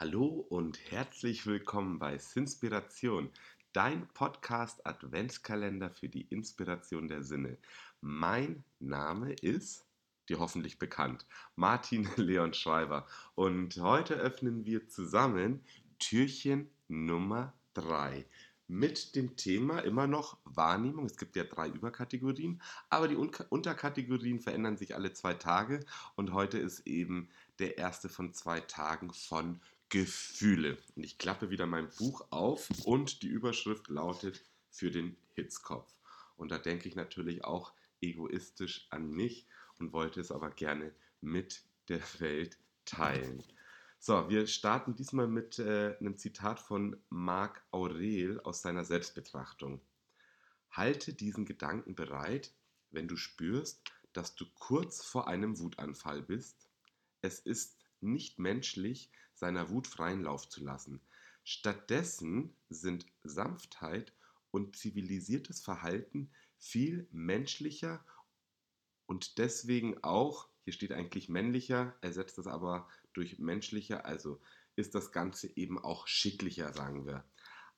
Hallo und herzlich willkommen bei Sinspiration, dein Podcast Adventskalender für die Inspiration der Sinne. Mein Name ist dir hoffentlich bekannt, Martin Leon Schreiber und heute öffnen wir zusammen Türchen Nummer 3 mit dem Thema immer noch Wahrnehmung. Es gibt ja drei Überkategorien, aber die Unterkategorien verändern sich alle zwei Tage und heute ist eben der erste von zwei Tagen von Gefühle. Und ich klappe wieder mein Buch auf und die Überschrift lautet für den Hitzkopf. Und da denke ich natürlich auch egoistisch an mich und wollte es aber gerne mit der Welt teilen. So, wir starten diesmal mit äh, einem Zitat von Marc Aurel aus seiner Selbstbetrachtung. Halte diesen Gedanken bereit, wenn du spürst, dass du kurz vor einem Wutanfall bist. Es ist nicht menschlich, seiner Wut freien Lauf zu lassen. Stattdessen sind Sanftheit und zivilisiertes Verhalten viel menschlicher und deswegen auch, hier steht eigentlich männlicher, ersetzt das aber durch menschlicher, also ist das Ganze eben auch schicklicher, sagen wir.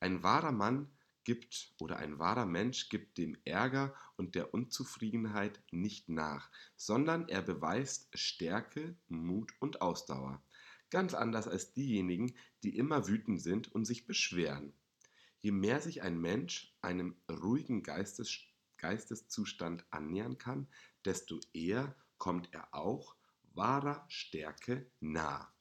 Ein wahrer Mann gibt oder ein wahrer Mensch gibt dem Ärger und der Unzufriedenheit nicht nach, sondern er beweist Stärke, Mut und Ausdauer. Ganz anders als diejenigen, die immer wütend sind und sich beschweren. Je mehr sich ein Mensch einem ruhigen Geistes, Geisteszustand annähern kann, desto eher kommt er auch wahrer Stärke nah.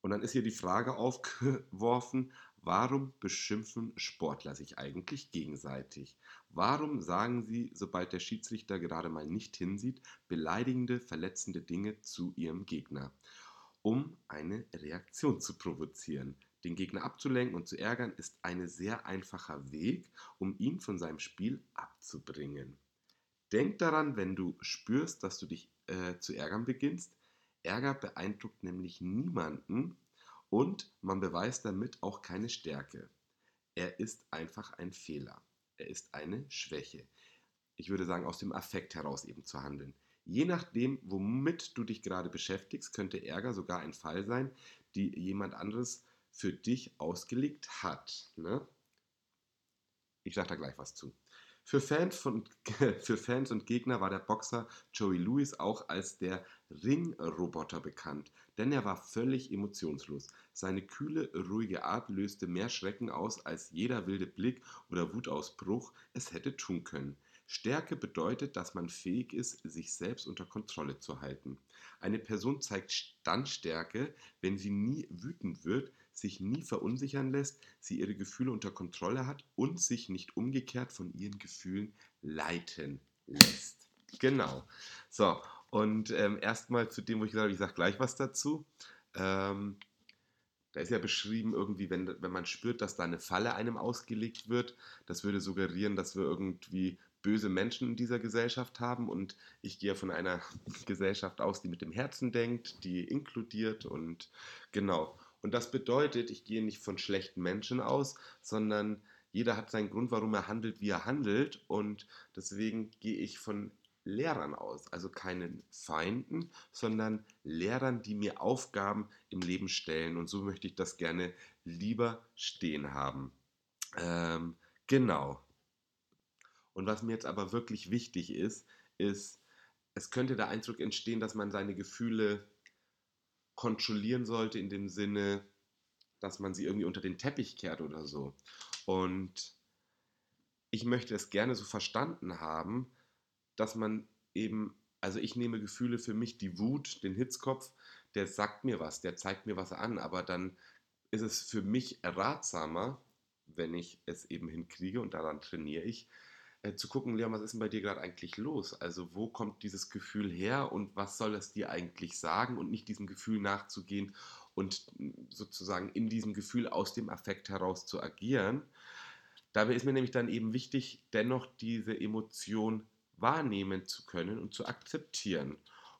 Und dann ist hier die Frage aufgeworfen, warum beschimpfen Sportler sich eigentlich gegenseitig? Warum sagen sie, sobald der Schiedsrichter gerade mal nicht hinsieht, beleidigende, verletzende Dinge zu ihrem Gegner? Um eine Reaktion zu provozieren. Den Gegner abzulenken und zu ärgern ist ein sehr einfacher Weg, um ihn von seinem Spiel abzubringen. Denk daran, wenn du spürst, dass du dich äh, zu ärgern beginnst. Ärger beeindruckt nämlich niemanden und man beweist damit auch keine Stärke. Er ist einfach ein Fehler. Er ist eine Schwäche. Ich würde sagen, aus dem Affekt heraus eben zu handeln. Je nachdem, womit du dich gerade beschäftigst, könnte Ärger sogar ein Fall sein, die jemand anderes für dich ausgelegt hat. Ne? Ich sage da gleich was zu. Für Fans, von, für Fans und Gegner war der Boxer Joey Lewis auch als der Ringroboter bekannt, denn er war völlig emotionslos. Seine kühle, ruhige Art löste mehr Schrecken aus, als jeder wilde Blick oder Wutausbruch es hätte tun können. Stärke bedeutet, dass man fähig ist, sich selbst unter Kontrolle zu halten. Eine Person zeigt dann Stärke, wenn sie nie wütend wird, sich nie verunsichern lässt, sie ihre Gefühle unter Kontrolle hat und sich nicht umgekehrt von ihren Gefühlen leiten lässt. Genau. So, und ähm, erstmal zu dem, wo ich gesagt habe, ich sage gleich was dazu. Ähm, da ist ja beschrieben, irgendwie, wenn, wenn man spürt, dass da eine Falle einem ausgelegt wird, das würde suggerieren, dass wir irgendwie böse Menschen in dieser Gesellschaft haben und ich gehe von einer Gesellschaft aus, die mit dem Herzen denkt, die inkludiert und genau. Und das bedeutet, ich gehe nicht von schlechten Menschen aus, sondern jeder hat seinen Grund, warum er handelt, wie er handelt und deswegen gehe ich von Lehrern aus, also keinen Feinden, sondern Lehrern, die mir Aufgaben im Leben stellen und so möchte ich das gerne lieber stehen haben. Ähm, genau. Und was mir jetzt aber wirklich wichtig ist, ist, es könnte der Eindruck entstehen, dass man seine Gefühle kontrollieren sollte in dem Sinne, dass man sie irgendwie unter den Teppich kehrt oder so. Und ich möchte es gerne so verstanden haben, dass man eben, also ich nehme Gefühle für mich, die Wut, den Hitzkopf, der sagt mir was, der zeigt mir was an, aber dann ist es für mich ratsamer, wenn ich es eben hinkriege und daran trainiere ich, äh, zu gucken, Leon, was ist denn bei dir gerade eigentlich los? Also wo kommt dieses Gefühl her und was soll es dir eigentlich sagen und nicht diesem Gefühl nachzugehen und sozusagen in diesem Gefühl aus dem Affekt heraus zu agieren. Dabei ist mir nämlich dann eben wichtig, dennoch diese Emotion wahrnehmen zu können und zu akzeptieren.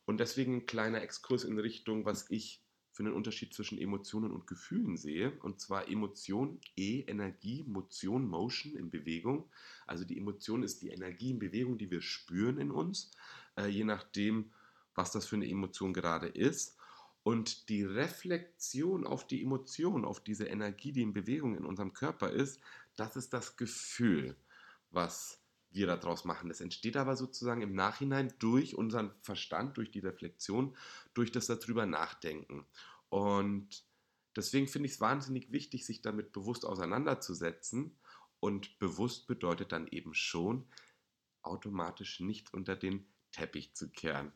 Und deswegen ein kleiner Exkurs in Richtung, was ich für einen Unterschied zwischen Emotionen und Gefühlen sehe. Und zwar Emotion, E, Energie, Motion, Motion in Bewegung. Also die Emotion ist die Energie in Bewegung, die wir spüren in uns, äh, je nachdem, was das für eine Emotion gerade ist. Und die Reflexion auf die Emotion, auf diese Energie, die in Bewegung in unserem Körper ist, das ist das Gefühl, was wir daraus machen. Das entsteht aber sozusagen im Nachhinein durch unseren Verstand, durch die Reflexion, durch das darüber nachdenken. Und deswegen finde ich es wahnsinnig wichtig, sich damit bewusst auseinanderzusetzen. Und bewusst bedeutet dann eben schon, automatisch nicht unter den Teppich zu kehren.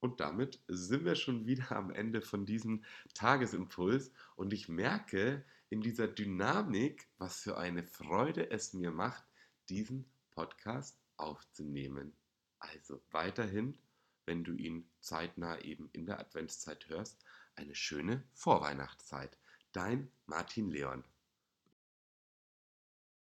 Und damit sind wir schon wieder am Ende von diesem Tagesimpuls. Und ich merke in dieser Dynamik, was für eine Freude es mir macht, diesen Podcast aufzunehmen. Also weiterhin, wenn du ihn zeitnah eben in der Adventszeit hörst, eine schöne Vorweihnachtszeit. Dein Martin Leon.